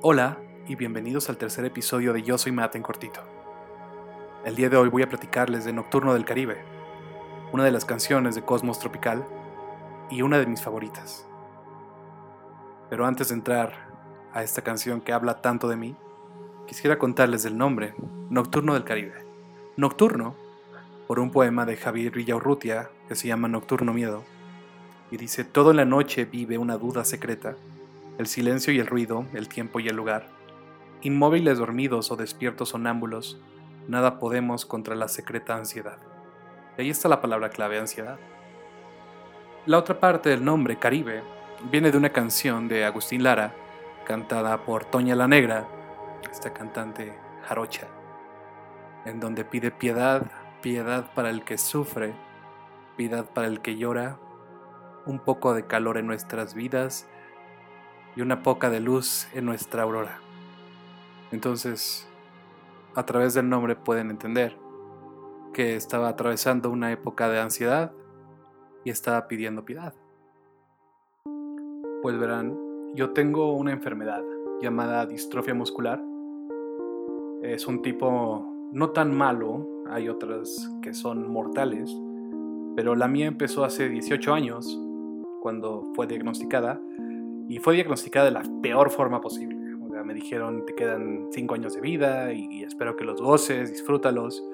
Hola y bienvenidos al tercer episodio de Yo Soy Mate en Cortito. El día de hoy voy a platicarles de Nocturno del Caribe, una de las canciones de Cosmos Tropical y una de mis favoritas. Pero antes de entrar a esta canción que habla tanto de mí, quisiera contarles del nombre, Nocturno del Caribe. Nocturno, por un poema de Javier Villaurrutia que se llama Nocturno Miedo, y dice, todo en la noche vive una duda secreta el silencio y el ruido, el tiempo y el lugar. Inmóviles dormidos o despiertos sonámbulos, nada podemos contra la secreta ansiedad. Y ahí está la palabra clave, ansiedad. La otra parte del nombre, Caribe, viene de una canción de Agustín Lara, cantada por Toña la Negra, esta cantante jarocha, en donde pide piedad, piedad para el que sufre, piedad para el que llora, un poco de calor en nuestras vidas y una poca de luz en nuestra aurora. Entonces, a través del nombre pueden entender que estaba atravesando una época de ansiedad y estaba pidiendo piedad. Pues verán, yo tengo una enfermedad llamada distrofia muscular. Es un tipo no tan malo, hay otras que son mortales, pero la mía empezó hace 18 años, cuando fue diagnosticada, y fue diagnosticada de la peor forma posible. me dijeron, te quedan 5 años de vida y espero que los goces, disfrútalos.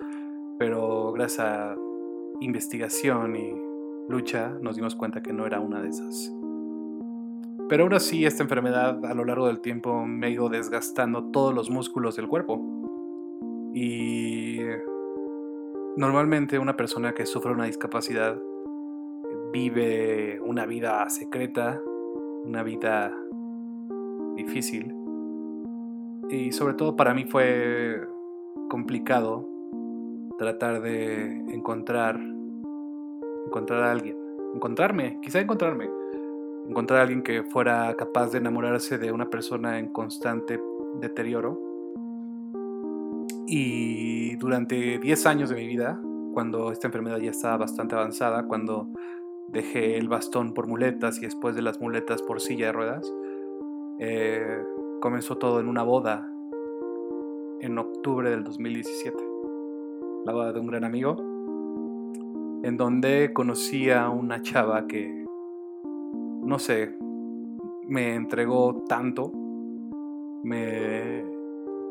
Pero gracias a investigación y lucha nos dimos cuenta que no era una de esas. Pero aún así esta enfermedad a lo largo del tiempo me ha ido desgastando todos los músculos del cuerpo. Y normalmente una persona que sufre una discapacidad vive una vida secreta, una vida difícil. Y sobre todo para mí fue complicado tratar de encontrar encontrar a alguien, encontrarme, quizá encontrarme, encontrar a alguien que fuera capaz de enamorarse de una persona en constante deterioro. Y durante 10 años de mi vida, cuando esta enfermedad ya estaba bastante avanzada, cuando dejé el bastón por muletas y después de las muletas por silla de ruedas. Eh, comenzó todo en una boda en octubre del 2017. La boda de un gran amigo, en donde conocí a una chava que, no sé, me entregó tanto, me,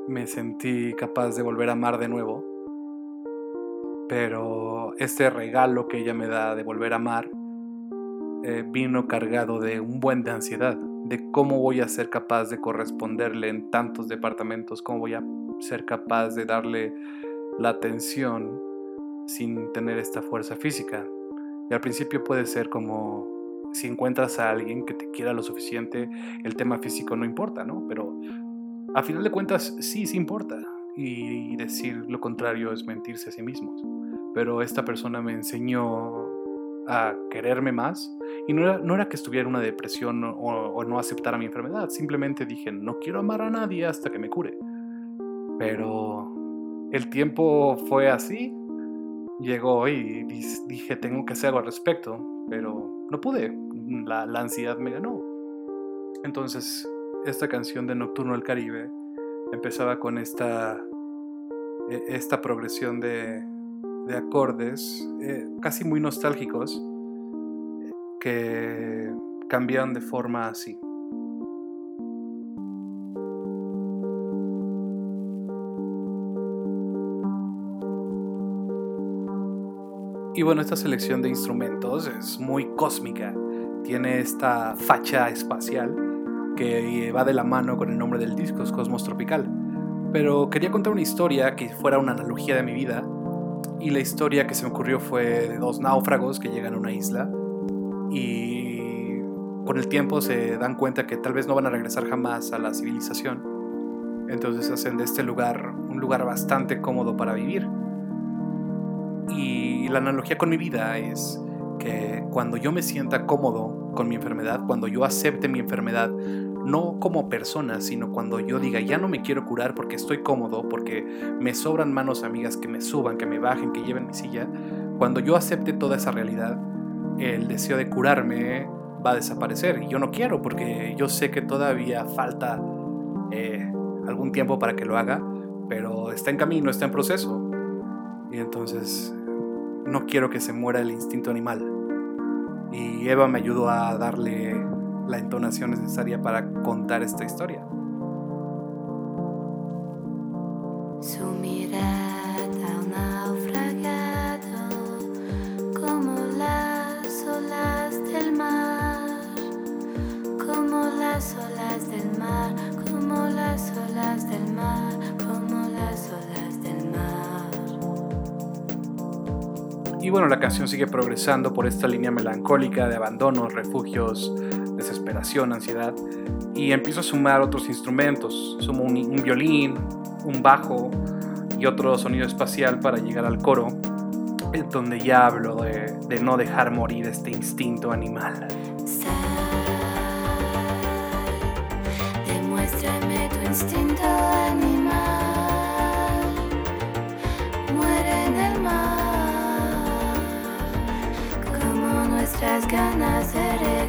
me sentí capaz de volver a amar de nuevo, pero este regalo que ella me da de volver a amar eh, vino cargado de un buen de ansiedad, de cómo voy a ser capaz de corresponderle en tantos departamentos, cómo voy a ser capaz de darle la atención sin tener esta fuerza física. Y al principio puede ser como si encuentras a alguien que te quiera lo suficiente, el tema físico no importa, ¿no? Pero a final de cuentas sí, sí importa. Y decir lo contrario es mentirse a sí mismos. Pero esta persona me enseñó a quererme más. Y no era, no era que estuviera en una depresión o, no aceptara mi enfermedad, simplemente dije, no quiero amar a nadie hasta que me cure. Pero el tiempo fue así, llegó y dije, tengo que hacer algo al respecto, pero no pude, la, la ansiedad me ganó. Entonces, esta canción de Nocturno del Caribe empezaba con esta, e, esta progresión de, de acordes eh, casi muy nostálgicos que cambian de forma así. Y bueno, esta selección de instrumentos es muy cósmica, tiene esta facha espacial que va de la mano con el nombre del disco, es Cosmos Tropical. Pero quería contar una historia que fuera una analogía de mi vida y la historia que se me ocurrió fue de dos náufragos que llegan a una isla y con el tiempo se dan cuenta que tal vez no van a regresar jamás a la civilización. Entonces hacen de este lugar un lugar bastante cómodo para vivir. Y la analogía con mi vida es que cuando yo me sienta cómodo con mi enfermedad, cuando yo acepte mi enfermedad, no como persona, sino cuando yo diga, ya no me quiero curar porque estoy cómodo, porque me sobran manos amigas que me suban, que me bajen, que lleven mi silla, cuando yo acepte toda esa realidad, el deseo de curarme va a desaparecer. Y yo no quiero porque yo sé que todavía falta eh, algún tiempo para que lo haga, pero está en camino, está en proceso. Y entonces no quiero que se muera el instinto animal. Y Eva me ayudó a darle la entonación necesaria para contar esta historia. Su mirada naufragado como las olas del mar, como las olas del mar, como las olas del mar, como las olas del mar. Y bueno, la canción sigue progresando por esta línea melancólica de abandonos, refugios, desesperación, ansiedad. Y empiezo a sumar otros instrumentos. Sumo un, violín, un bajo y otro sonido espacial para llegar al coro, donde ya hablo de, no dejar morir este instinto animal. Muere en el mar, como nuestras ganas de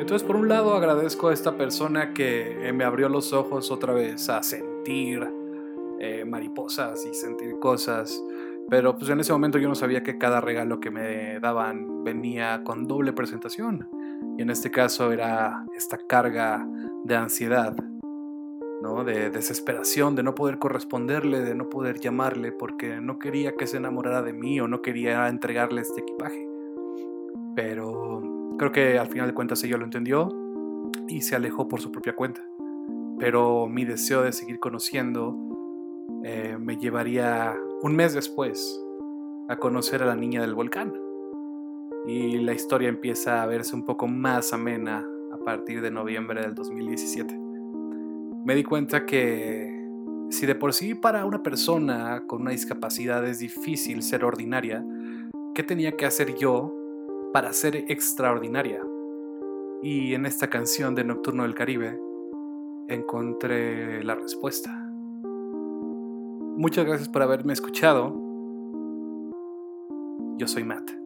Entonces, por un lado, agradezco a esta persona que eh, me abrió los ojos otra vez a sentir eh, mariposas y sentir cosas. Pero pues en ese momento yo no sabía que cada regalo que me daban venía con doble presentación. Y en este caso era esta carga de ansiedad, ¿no? de desesperación, de no poder corresponderle, de no poder llamarle porque no quería que se enamorara de mí o no quería entregarle este equipaje. Pero creo que al final de cuentas ella lo entendió y se alejó por su propia cuenta. Pero mi deseo de seguir conociendo eh, me llevaría un mes después a conocer a la niña del volcán. Y la historia empieza a verse un poco más amena a partir de noviembre del 2017. Me di cuenta que si de por sí para una persona con una discapacidad es difícil ser ordinaria, ¿qué tenía que hacer yo para ser extraordinaria? Y en esta canción de Nocturno del Caribe encontré la respuesta. Muchas gracias por haberme escuchado. Yo soy Matt.